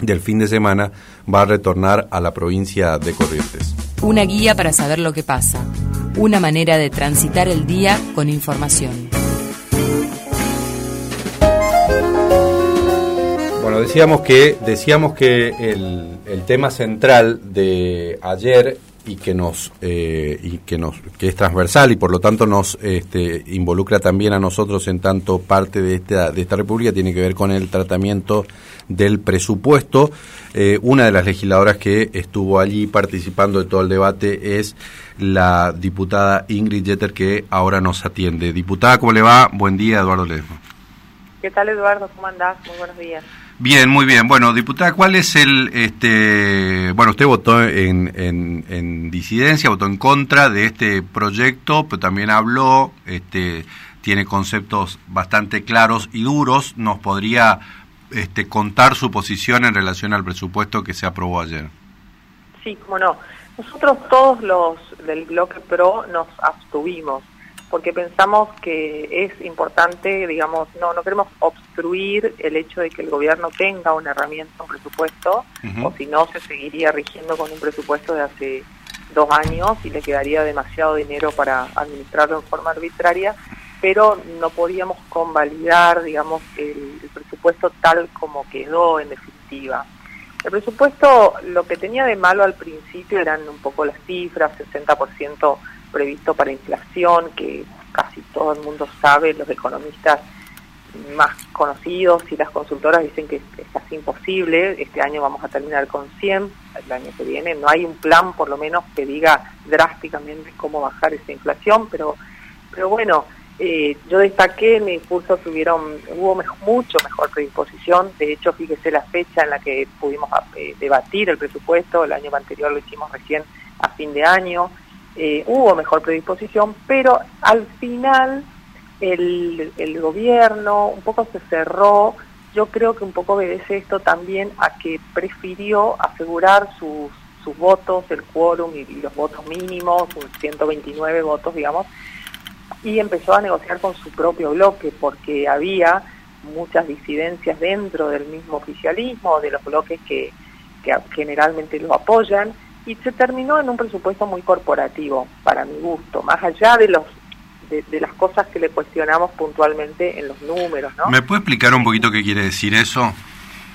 del fin de semana va a retornar a la provincia de Corrientes. Una guía para saber lo que pasa, una manera de transitar el día con información. Bueno, decíamos que, decíamos que el, el tema central de ayer y que nos eh, y que nos que es transversal y por lo tanto nos este, involucra también a nosotros en tanto parte de esta de esta república tiene que ver con el tratamiento del presupuesto. Eh, una de las legisladoras que estuvo allí participando de todo el debate es la diputada Ingrid Jeter que ahora nos atiende. Diputada cómo le va buen día Eduardo Ledesma. Qué tal Eduardo cómo andás muy buenos días Bien, muy bien. Bueno, diputada, ¿cuál es el, este, bueno, usted votó en, en, disidencia, votó en contra de este proyecto, pero también habló, este, tiene conceptos bastante claros y duros. ¿Nos podría este, contar su posición en relación al presupuesto que se aprobó ayer? Sí, cómo no. Nosotros todos los del bloque PRO nos abstuvimos porque pensamos que es importante, digamos, no, no queremos obstruir el hecho de que el gobierno tenga una herramienta, un presupuesto, o si no se seguiría rigiendo con un presupuesto de hace dos años y le quedaría demasiado dinero para administrarlo en forma arbitraria, pero no podíamos convalidar, digamos, el, el presupuesto tal como quedó en definitiva. El presupuesto, lo que tenía de malo al principio eran un poco las cifras, 60% previsto para inflación, que casi todo el mundo sabe, los economistas más conocidos y las consultoras dicen que es casi imposible, este año vamos a terminar con 100, el año que viene no hay un plan por lo menos que diga drásticamente cómo bajar esa inflación, pero, pero bueno, eh, yo destaqué en mi discurso que hubieron, hubo mucho mejor predisposición, de hecho fíjese la fecha en la que pudimos eh, debatir el presupuesto, el año anterior lo hicimos recién a fin de año, eh, hubo mejor predisposición, pero al final el, el gobierno un poco se cerró, yo creo que un poco obedece esto también a que prefirió asegurar sus, sus votos, el quórum y, los votos mínimos, 129 votos, digamos, y empezó a negociar con su propio bloque, porque había muchas disidencias dentro del mismo oficialismo, de los bloques que, que generalmente lo apoyan, y se terminó en un presupuesto muy corporativo, para mi gusto, más allá de los de, las cosas que le cuestionamos puntualmente en los números, ¿no? ¿Me puede explicar un poquito qué quiere decir eso?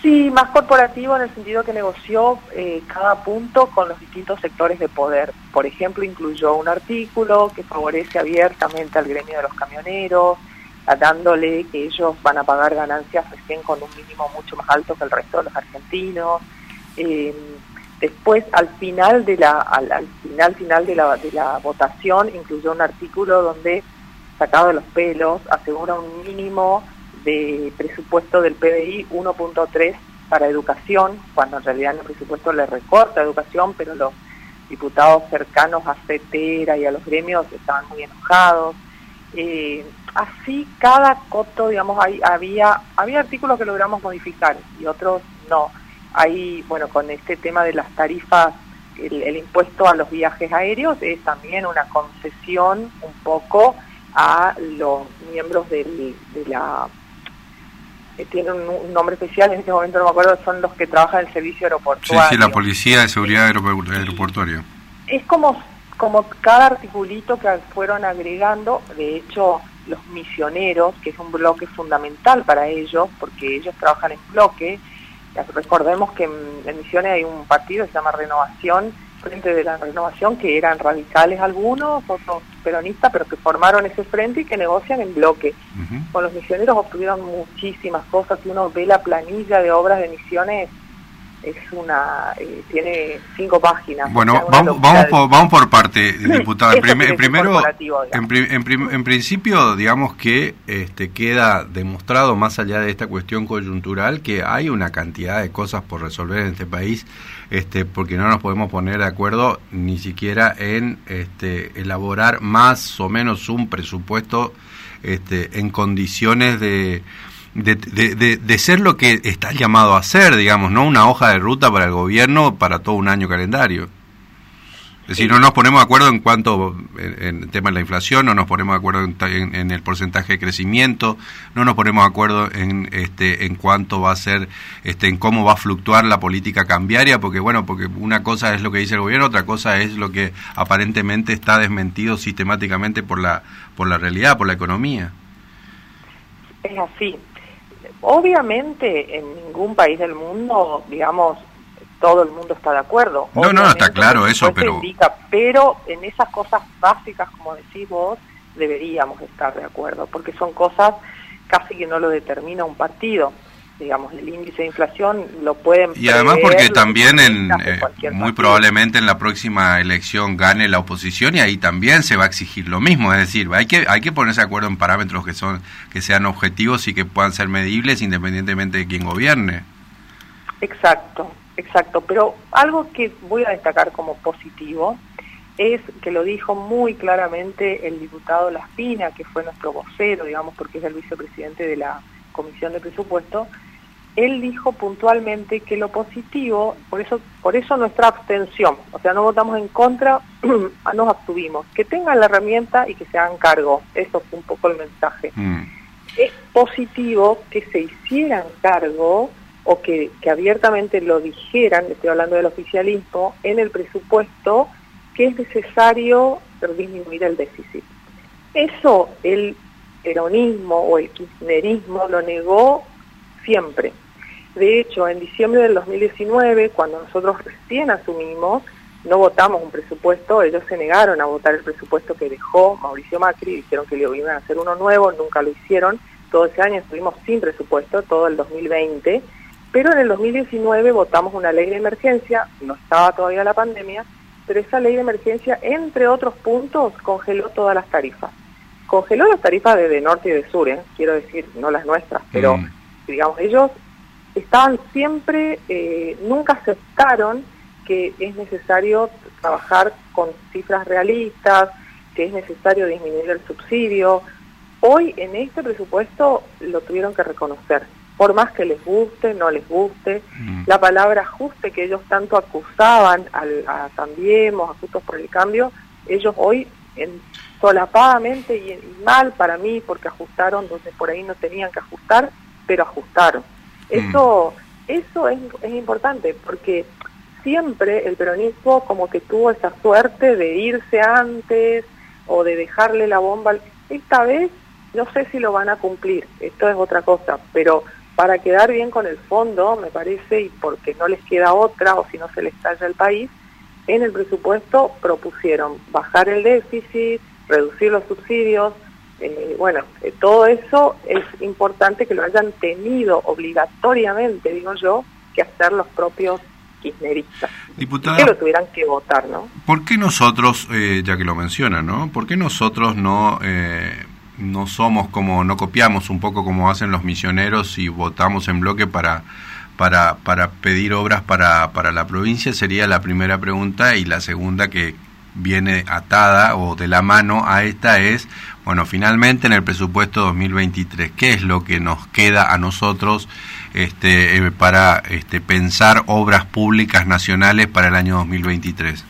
Sí, más corporativo en el sentido que negoció eh, cada punto con los distintos sectores de poder. Por ejemplo, incluyó un artículo que favorece abiertamente al gremio de los camioneros, dándole que ellos van a pagar ganancias recién con un mínimo mucho más alto que el resto de los argentinos. Eh, Después, al final de la, al, final final de la, de la votación, incluyó un artículo donde, sacado de los pelos, asegura un mínimo de presupuesto del PBI 1.3 para educación, cuando en realidad en el presupuesto le recorta educación, pero los diputados cercanos a CETERA y a los gremios estaban muy enojados. Eh, así cada coto, digamos, había, había artículos que logramos modificar y otros no Ahí, bueno, con este tema de las tarifas, el, impuesto a los viajes aéreos es también una concesión un poco a los miembros del, de la... Eh, tienen un, nombre especial, en este momento no me acuerdo, son los que trabajan en el servicio aeroportuario. Sí, sí, la Policía de Seguridad Aeroportuaria. Es como, como cada articulito que fueron agregando, de hecho los misioneros, que es un bloque fundamental para ellos, porque ellos trabajan en bloque, Recordemos que en, Misiones hay un partido que se llama Renovación, Frente de la Renovación, que eran radicales algunos, otros peronistas, pero que formaron ese frente y que negocian en bloque. Con los misioneros obtuvieron muchísimas cosas. Si uno ve la planilla de obras de misiones, es una eh, tiene cinco páginas. Bueno, vamos, vamos, por, vamos por parte, diputado. primero, en, principio, digamos que este, queda demostrado, más allá de esta cuestión coyuntural, que hay una cantidad de cosas por resolver en este país, este, porque no nos podemos poner de acuerdo ni siquiera en este, elaborar más o menos un presupuesto este, en condiciones de de, de, de, ser lo que está llamado a ser, digamos, ¿no? Una hoja de ruta para el gobierno para todo un año calendario. Es decir, no nos ponemos de acuerdo en cuanto, en, el tema de la inflación, no nos ponemos de acuerdo en, el porcentaje de crecimiento, no nos ponemos de acuerdo en, este, en cuánto va a ser, este, en cómo va a fluctuar la política cambiaria, porque bueno, porque una cosa es lo que dice el gobierno, otra cosa es lo que aparentemente está desmentido sistemáticamente por la, por la realidad, por la economía. Es así. Obviamente en ningún país del mundo, digamos, todo el mundo está de acuerdo. No, no, está claro eso, pero... pero en esas cosas básicas, como decís vos, deberíamos estar de acuerdo, porque son cosas casi que no lo determina un partido. Digamos, el índice de inflación lo pueden... Y además porque también en, eh, muy probablemente en la próxima elección gane la oposición y ahí también se va a exigir lo mismo, es decir, hay que, hay que ponerse de acuerdo en parámetros que, son, que sean objetivos y que puedan ser medibles independientemente de quién gobierne. Exacto, Exacto, pero algo que voy a destacar como positivo es que lo dijo muy claramente el diputado Laspina, que fue nuestro vocero, digamos, porque es el vicepresidente de la Comisión de Presupuesto, él dijo puntualmente que lo positivo, por eso, por eso nuestra abstención, o sea, no votamos en contra, nos abstuvimos, que tengan la herramienta y que se hagan cargo, eso fue un poco el mensaje. Mm. Es positivo que se hicieran cargo o que, abiertamente lo dijeran, estoy hablando del oficialismo, en el presupuesto que es necesario disminuir el déficit. Eso el peronismo o el kirchnerismo lo negó siempre. De hecho, en diciembre del 2019, cuando nosotros recién asumimos, no votamos un presupuesto, ellos se negaron a votar el presupuesto que dejó Mauricio Macri, dijeron que le iban a hacer uno nuevo, nunca lo hicieron, todo ese año estuvimos sin presupuesto, todo el 2020, pero en el 2019 votamos una ley de emergencia, no estaba todavía la pandemia, pero esa ley de emergencia, entre otros puntos, congeló todas las tarifas. Congeló las tarifas de, norte y de sur, ¿eh? quiero decir, no las nuestras, pero mm. digamos, ellos estaban siempre, eh, nunca aceptaron que es necesario trabajar con cifras realistas, que es necesario disminuir el subsidio. Hoy en este presupuesto lo tuvieron que reconocer por más que les guste, no les guste. Mm. La palabra ajuste que ellos tanto acusaban al, a Cambiemos, a Justos por el Cambio, ellos hoy en, solapadamente y, mal para mí, porque ajustaron donde por ahí no tenían que ajustar, pero ajustaron. Mm. Eso, eso es, es importante, porque siempre el peronismo como que tuvo esa suerte de irse antes o de dejarle la bomba. Esta vez no sé si lo van a cumplir, esto es otra cosa, pero para quedar bien con el fondo, me parece, y porque no les queda otra o si no se les talla el país, en el presupuesto propusieron bajar el déficit, reducir los subsidios, eh, bueno, eh, todo eso es importante que lo hayan tenido obligatoriamente, digo yo, que hacer los propios kirchneristas. Diputada, que lo tuvieran que votar, ¿no? ¿Por qué nosotros, eh, ya que lo menciona, ¿no? ¿Por qué nosotros no no somos como, no copiamos un poco como hacen los misioneros y votamos en bloque para, para, para pedir obras para, para la provincia? Sería la primera pregunta y la segunda que viene atada o de la mano a esta es, bueno, finalmente en el presupuesto 2023, ¿qué es lo que nos queda a nosotros este, eh, para este, pensar obras públicas nacionales para el año 2023?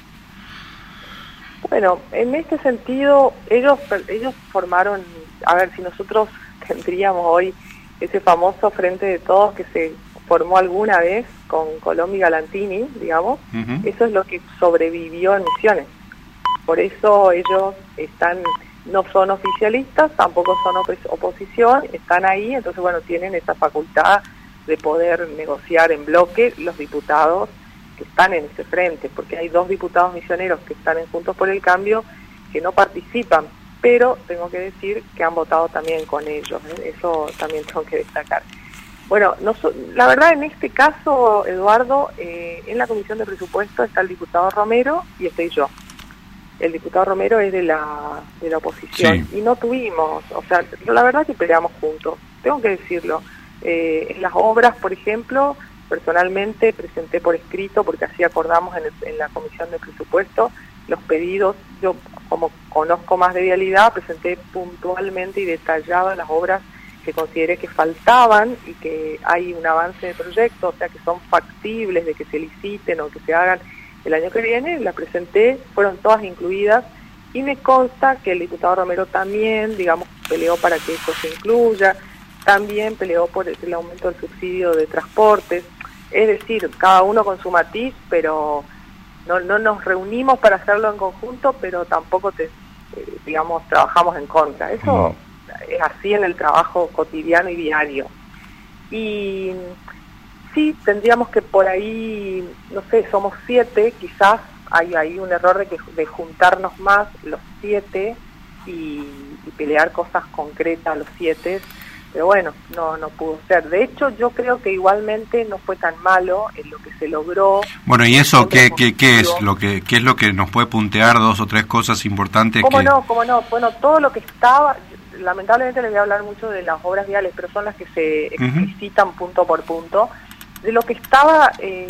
Bueno, en este sentido, ellos, ellos formaron, a ver, si nosotros tendríamos hoy ese famoso Frente de Todos que se formó alguna vez con Colombia y Galantini, digamos, eso es lo que sobrevivió en Misiones. Por eso ellos están, no son oficialistas, tampoco son oposición, están ahí, entonces bueno, tienen esa facultad de poder negociar en bloque los diputados están en ese frente, porque hay dos diputados misioneros que están en Juntos por el Cambio que no participan, pero tengo que decir que han votado también con ellos, ¿eh? eso también tengo que destacar. Bueno, no la verdad en este caso, Eduardo, eh, en la Comisión de Presupuesto está el diputado Romero y estoy yo. El diputado Romero es de la, de la oposición. Y no tuvimos, o sea, la verdad que peleamos juntos, tengo que decirlo. Eh, en las obras, por ejemplo, personalmente presenté por escrito, porque así acordamos en, la comisión de presupuesto, los pedidos, yo como conozco más de vialidad, presenté puntualmente y detallado las obras que consideré que faltaban y que hay un avance de proyecto, o sea que son factibles de que se liciten o que se hagan el año que viene, la presenté, fueron todas incluidas y me consta que el diputado Romero también, digamos, peleó para que eso se incluya, también peleó por el aumento del subsidio de transportes, es decir, cada uno con su matiz, pero no, no nos reunimos para hacerlo en conjunto, pero tampoco, te, eh, digamos, trabajamos en contra. Eso es así en el trabajo cotidiano y diario. Y sí, tendríamos que por ahí, no sé, somos siete, quizás hay, hay un error de, que, de juntarnos más los siete y, pelear cosas concretas los siete, pero bueno, no, no pudo ser. De hecho, yo creo que igualmente no fue tan malo en lo que se logró. Bueno, ¿y eso qué, qué, qué, es lo que qué es lo que nos puede puntear dos o tres cosas importantes? ¿Cómo no? ¿Cómo no? Bueno, todo lo que estaba, lamentablemente les voy a hablar mucho de las obras viales, pero son las que se explicitan punto por punto. De lo que estaba, eh,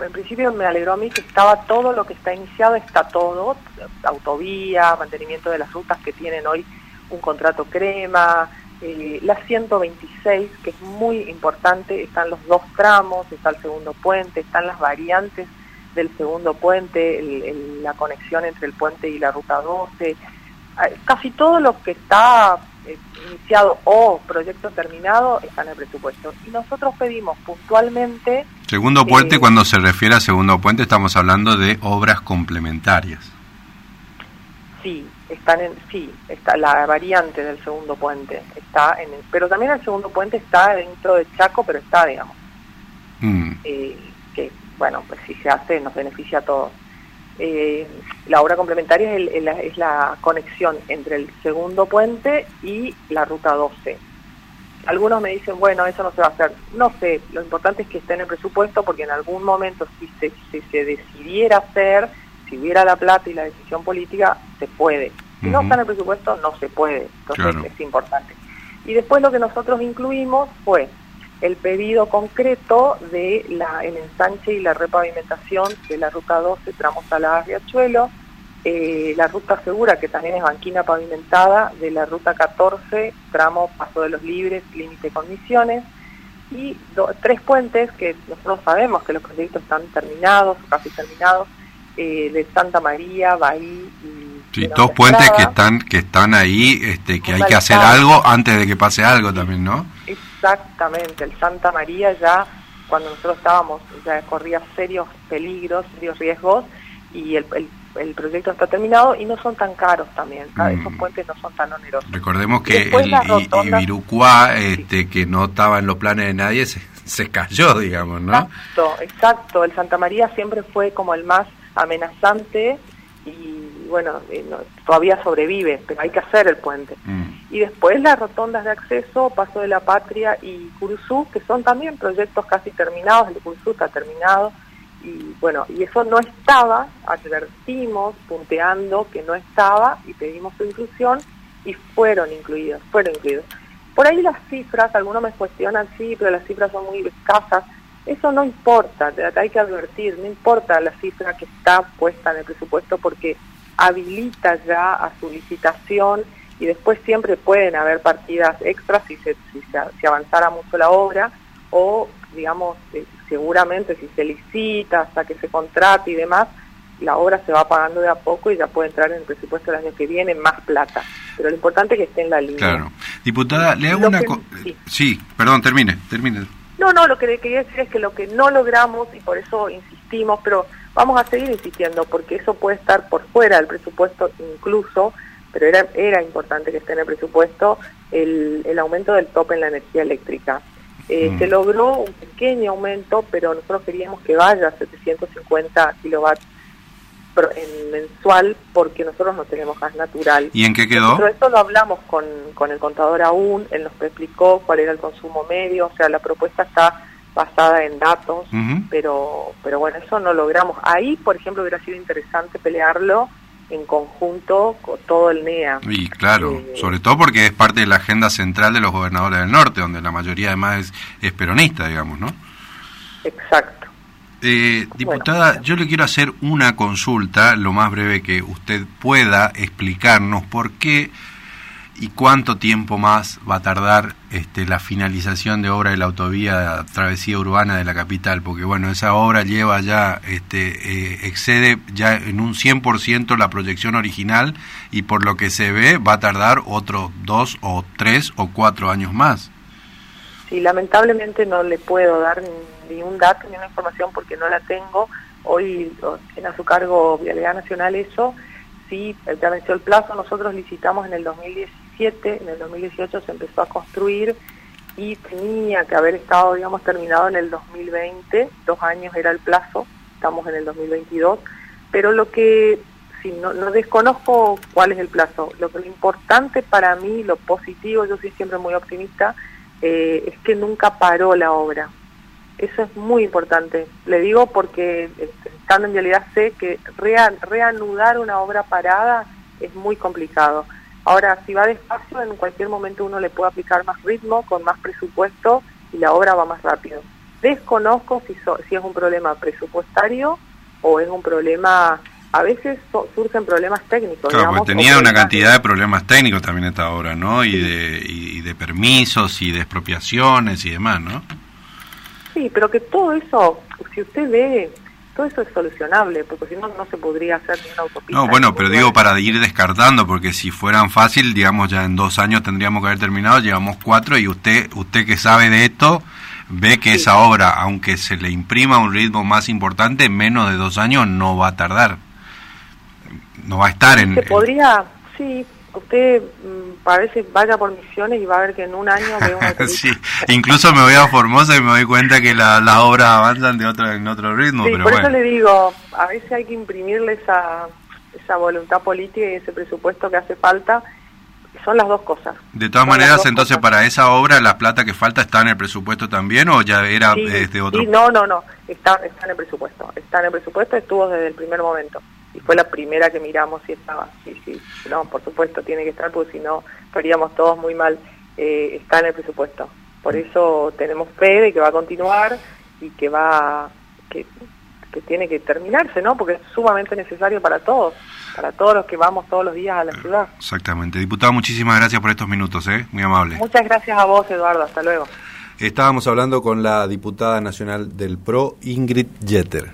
en principio me alegró a mí que estaba todo lo que está iniciado, está todo, autovía, mantenimiento de las rutas que tienen hoy un contrato crema, eh, la 126, que es muy importante, están los dos tramos, está el segundo puente, están las variantes del segundo puente, la conexión entre el puente y la ruta 12, ah, casi todo lo que está eh, iniciado o proyecto terminado está en el presupuesto. Y nosotros pedimos puntualmente... Segundo puente, cuando se refiere a segundo puente, estamos hablando de obras complementarias. Sí, están en, sí, está la variante del segundo puente, está en pero también el segundo puente está dentro de Chaco, pero está, digamos, mm. eh, que bueno, pues si se hace nos beneficia a todos. Eh, la obra complementaria es, es, la conexión entre el segundo puente y la ruta 12. Algunos me dicen, bueno, eso no se va a hacer. No sé, lo importante es que esté en el presupuesto porque en algún momento si se, si se decidiera hacer, si hubiera la plata y la decisión política, se puede. Si no está en el presupuesto, no se puede. Entonces es importante. Y después lo que nosotros incluimos fue el pedido concreto de la, el ensanche y la repavimentación de la ruta 12, tramo Saladas Riachuelo, eh, la ruta segura, que también es banquina pavimentada, de la ruta 14, tramo Paso de los Libres, límite con Misiones, y tres puentes que nosotros sabemos que los proyectos están terminados, casi terminados, eh, de Santa María, Bahí y... Sí, dos puentes que están que están ahí, este, que hay que hacer algo antes de que pase algo también, ¿no? Exactamente, el Santa María ya, cuando nosotros estábamos, ya corría serios peligros, serios riesgos, y el, el, proyecto está terminado y no son tan caros también, esos mm. puentes no son tan onerosos. Recordemos que el este, que no estaba en los planes de nadie, se, se cayó, digamos, ¿no? Exacto, exacto, el Santa María siempre fue como el más amenazante y bueno, eh, todavía sobrevive, pero hay que hacer el puente. Mm. Y después las rotondas de acceso, Paso de la Patria y Curuzú, que son también proyectos casi terminados, el de Curuzú está terminado, y bueno, y eso no estaba, advertimos, punteando que no estaba y pedimos su inclusión y fueron incluidos, fueron incluidos. Por ahí las cifras, algunos me cuestionan, sí, pero las cifras son muy escasas. Eso no importa, hay que advertir, no importa la cifra que está puesta en el presupuesto porque habilita ya a su licitación y después siempre pueden haber partidas extras si se, si, avanzara mucho la obra o, digamos, eh, seguramente si se licita hasta que se contrate y demás, la obra se va pagando de a poco y ya puede entrar en el presupuesto el año que viene más plata. Pero lo importante es que esté en la línea. Claro. Diputada, le hago una... Sí. sí. perdón, termine, termine. No, no, lo que quería decir es que lo que no logramos, y por eso insistimos, pero vamos a seguir insistiendo, porque eso puede estar por fuera del presupuesto incluso, pero era, era importante que esté en el presupuesto el, el aumento del tope en la energía eléctrica. Eh, mm. Se logró un pequeño aumento, pero nosotros queríamos que vaya a 750 kilovatios en mensual porque nosotros no tenemos gas natural. ¿Y en qué quedó? Pero eso lo hablamos con, con el contador aún, él nos explicó cuál era el consumo medio, o sea, la propuesta está basada en datos, pero pero bueno, eso no logramos. Ahí, por ejemplo, hubiera sido interesante pelearlo en conjunto con todo el NEA. Y claro, eh, sobre todo porque es parte de la agenda central de los gobernadores del norte, donde la mayoría además es, es peronista, digamos, ¿no? Exacto. Eh, diputada, yo le quiero hacer una consulta, lo más breve que usted pueda explicarnos por qué y cuánto tiempo más va a tardar este, la finalización de obra de la autovía travesía urbana de la capital, porque bueno, esa obra lleva ya, este, eh, excede ya en un 100% la proyección original y por lo que se ve va a tardar otros dos o tres o cuatro años más. Sí, lamentablemente no le puedo dar ni un dato ni una información porque no la tengo. Hoy tiene a su cargo Vialidad Nacional eso. Sí, ya venció el plazo. Nosotros licitamos en el 2017, en el 2018 se empezó a construir y tenía que haber estado, digamos, terminado en el 2020. Dos años era el plazo, estamos en el 2022. Pero lo que, si no, no desconozco cuál es el plazo, lo lo importante para mí, lo positivo, yo soy siempre muy optimista, eh, es que nunca paró la obra. Eso es muy importante. Le digo porque este, estando en realidad sé que reanudar una obra parada es muy complicado. Ahora, si va despacio, en cualquier momento uno le puede aplicar más ritmo, con más presupuesto y la obra va más rápido. Desconozco si, si es un problema presupuestario o es un problema a veces surgen problemas técnicos. Claro, porque tenía una cantidad de problemas técnicos también esta obra, ¿no? Y de, y de permisos y de expropiaciones y demás, ¿no? Sí, pero que todo eso, si usted ve, todo eso es solucionable, porque si no, no se podría hacer ni una autopista. No, bueno, pero digo para ir descartando, porque si fueran fácil, digamos, ya en dos años tendríamos que haber terminado, llevamos cuatro, y usted, usted que sabe de esto, ve que esa obra, aunque se le imprima un ritmo más importante, menos de dos años no va a tardar no va a estar en... Se podría, sí, usted mm, a veces vaya por misiones y va a ver que en un año sí, incluso me voy a Formosa y me doy cuenta que las obras avanzan de otro, en otro ritmo. Sí, por eso le digo, a veces hay que imprimirle esa, esa voluntad política y ese presupuesto que hace falta. Son las dos cosas. De todas maneras, entonces, para esa obra, ¿la plata que falta está en el presupuesto también o ya era de otro? Sí, no, no, no, está, está en el presupuesto. Está en el presupuesto, estuvo desde el primer momento y fue la primera que miramos si estaba. Sí, sí, no, por supuesto tiene que estar, porque si no estaríamos todos muy mal. Eh, está en el presupuesto. Por eso tenemos fe de que va a continuar y que va que, que tiene que terminarse, ¿no? Porque es sumamente necesario para todos, para todos los que vamos todos los días a la ciudad. Exactamente. Diputado, muchísimas gracias por estos minutos, ¿eh? Muy amable. Muchas gracias a vos, Eduardo. Hasta luego. Estábamos hablando con la diputada nacional del PRO, Ingrid Jeter.